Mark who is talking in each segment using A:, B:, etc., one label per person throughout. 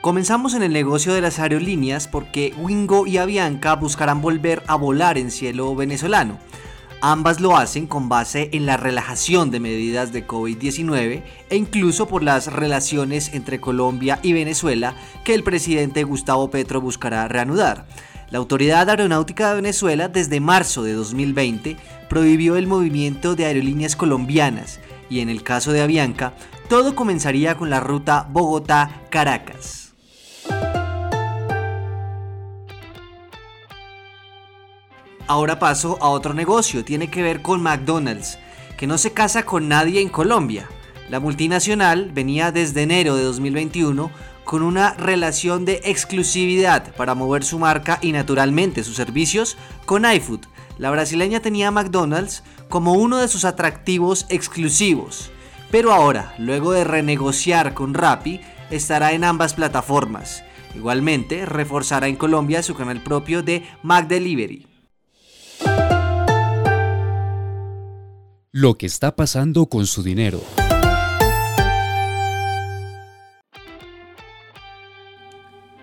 A: Comenzamos en el negocio de las aerolíneas porque Wingo y Avianca buscarán volver a volar en cielo venezolano. Ambas lo hacen con base en la relajación de medidas de COVID-19 e incluso por las relaciones entre Colombia y Venezuela que el presidente Gustavo Petro buscará reanudar. La Autoridad Aeronáutica de Venezuela desde marzo de 2020 prohibió el movimiento de aerolíneas colombianas y en el caso de Avianca todo comenzaría con la ruta Bogotá-Caracas. Ahora paso a otro negocio, tiene que ver con McDonald's, que no se casa con nadie en Colombia. La multinacional venía desde enero de 2021 con una relación de exclusividad para mover su marca y naturalmente sus servicios con iFood. La brasileña tenía McDonald's como uno de sus atractivos exclusivos, pero ahora, luego de renegociar con Rappi, estará en ambas plataformas. Igualmente, reforzará en Colombia su canal propio de McDelivery.
B: Lo que está pasando con su dinero.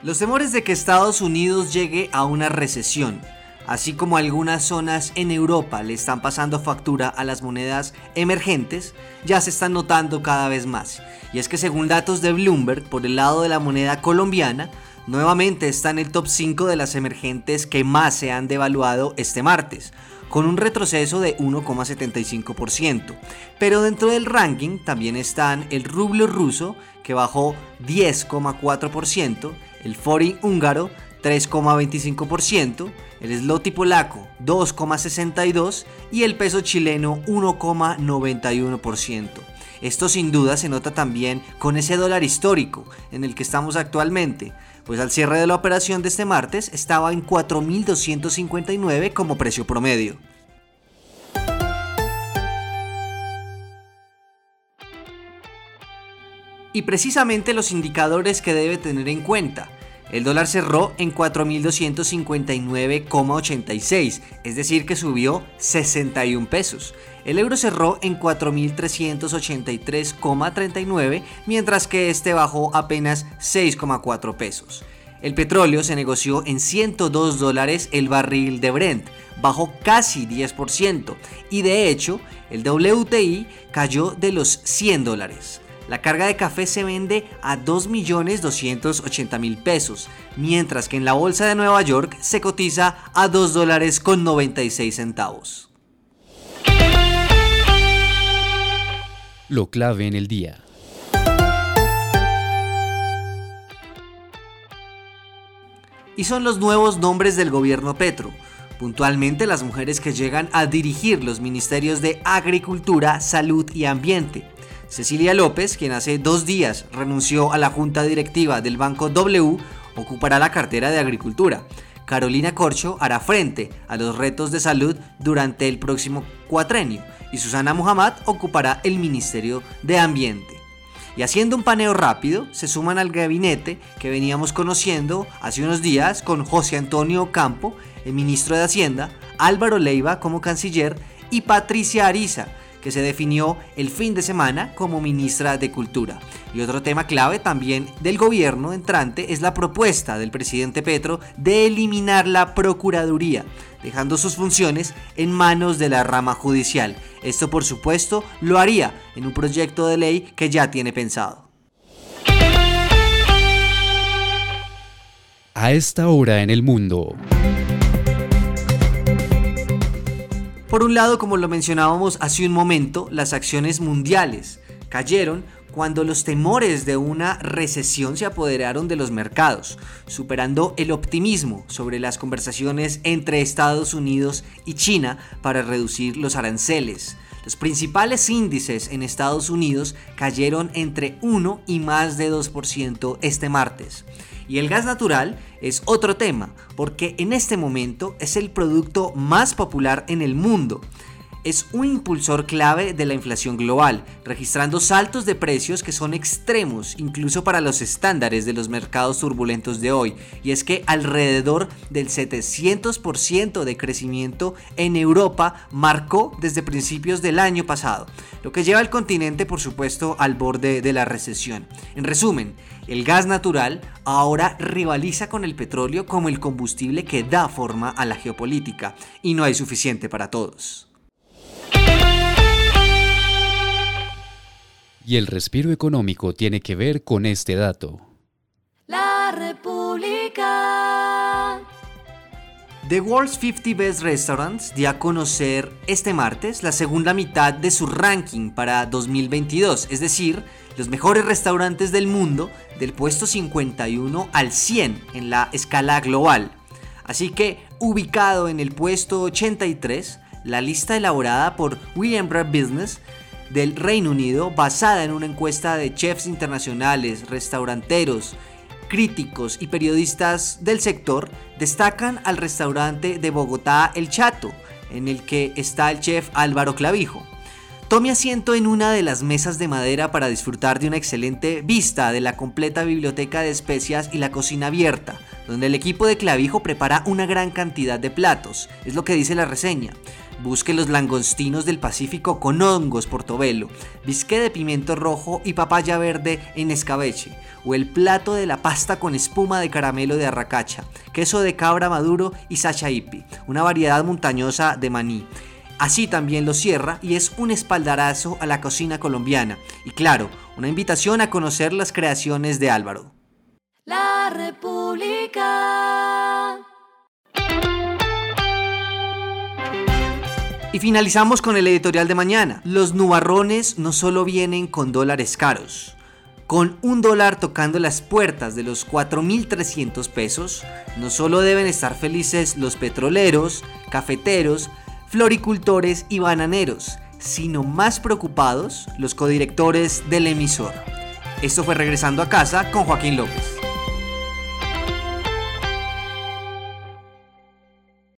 A: Los temores de que Estados Unidos llegue a una recesión, así como algunas zonas en Europa le están pasando factura a las monedas emergentes, ya se están notando cada vez más. Y es que según datos de Bloomberg, por el lado de la moneda colombiana, nuevamente está en el top 5 de las emergentes que más se han devaluado este martes, con un retroceso de 1,75%. Pero dentro del ranking también están el rublo ruso, que bajó 10,4%, el forin húngaro 3,25%, el zloty polaco 2,62% y el peso chileno 1,91%. Esto sin duda se nota también con ese dólar histórico en el que estamos actualmente, pues al cierre de la operación de este martes estaba en 4.259 como precio promedio. Y precisamente los indicadores que debe tener en cuenta. El dólar cerró en 4.259,86, es decir que subió 61 pesos. El euro cerró en 4.383,39, mientras que este bajó apenas 6,4 pesos. El petróleo se negoció en 102 dólares el barril de Brent, bajó casi 10%, y de hecho el WTI cayó de los 100 dólares. La carga de café se vende a 2.280.000 pesos, mientras que en la bolsa de Nueva York se cotiza a 2 dólares con 96 centavos.
B: Lo clave en el día.
A: Y son los nuevos nombres del gobierno Petro. Puntualmente las mujeres que llegan a dirigir los ministerios de Agricultura, Salud y Ambiente. Cecilia López, quien hace dos días renunció a la junta directiva del Banco W, ocupará la cartera de Agricultura. Carolina Corcho hará frente a los retos de salud durante el próximo cuatrenio y Susana Muhammad ocupará el Ministerio de Ambiente. Y haciendo un paneo rápido, se suman al gabinete que veníamos conociendo hace unos días con José Antonio Campo, el ministro de Hacienda, Álvaro Leiva como canciller y Patricia Ariza, que se definió el fin de semana como ministra de Cultura. Y otro tema clave también del gobierno entrante es la propuesta del presidente Petro de eliminar la Procuraduría, dejando sus funciones en manos de la rama judicial. Esto por supuesto lo haría en un proyecto de ley que ya tiene pensado.
B: A esta hora en el mundo.
A: Por un lado, como lo mencionábamos hace un momento, las acciones mundiales cayeron cuando los temores de una recesión se apoderaron de los mercados, superando el optimismo sobre las conversaciones entre Estados Unidos y China para reducir los aranceles. Los principales índices en Estados Unidos cayeron entre 1 y más de 2% este martes. Y el gas natural es otro tema, porque en este momento es el producto más popular en el mundo es un impulsor clave de la inflación global, registrando saltos de precios que son extremos incluso para los estándares de los mercados turbulentos de hoy. Y es que alrededor del 700% de crecimiento en Europa marcó desde principios del año pasado, lo que lleva al continente por supuesto al borde de la recesión. En resumen, el gas natural ahora rivaliza con el petróleo como el combustible que da forma a la geopolítica y no hay suficiente para todos.
B: Y el respiro económico tiene que ver con este dato.
C: La República.
A: The World's 50 Best Restaurants dio a conocer este martes la segunda mitad de su ranking para 2022, es decir, los mejores restaurantes del mundo del puesto 51 al 100 en la escala global. Así que, ubicado en el puesto 83, la lista elaborada por William Brad Business del Reino Unido basada en una encuesta de chefs internacionales, restauranteros, críticos y periodistas del sector destacan al restaurante de Bogotá El Chato, en el que está el chef Álvaro Clavijo. Tome asiento en una de las mesas de madera para disfrutar de una excelente vista de la completa biblioteca de especias y la cocina abierta, donde el equipo de Clavijo prepara una gran cantidad de platos, es lo que dice la reseña. Busque los langostinos del Pacífico con hongos portobelo, bisque de pimiento rojo y papaya verde en escabeche, o el plato de la pasta con espuma de caramelo de arracacha, queso de cabra maduro y sachaipi, una variedad montañosa de maní. Así también lo cierra y es un espaldarazo a la cocina colombiana y claro, una invitación a conocer las creaciones de Álvaro.
C: La República.
A: Y finalizamos con el editorial de mañana. Los nubarrones no solo vienen con dólares caros. Con un dólar tocando las puertas de los 4.300 pesos, no solo deben estar felices los petroleros, cafeteros, floricultores y bananeros, sino más preocupados los codirectores del emisor. Esto fue Regresando a casa con Joaquín López.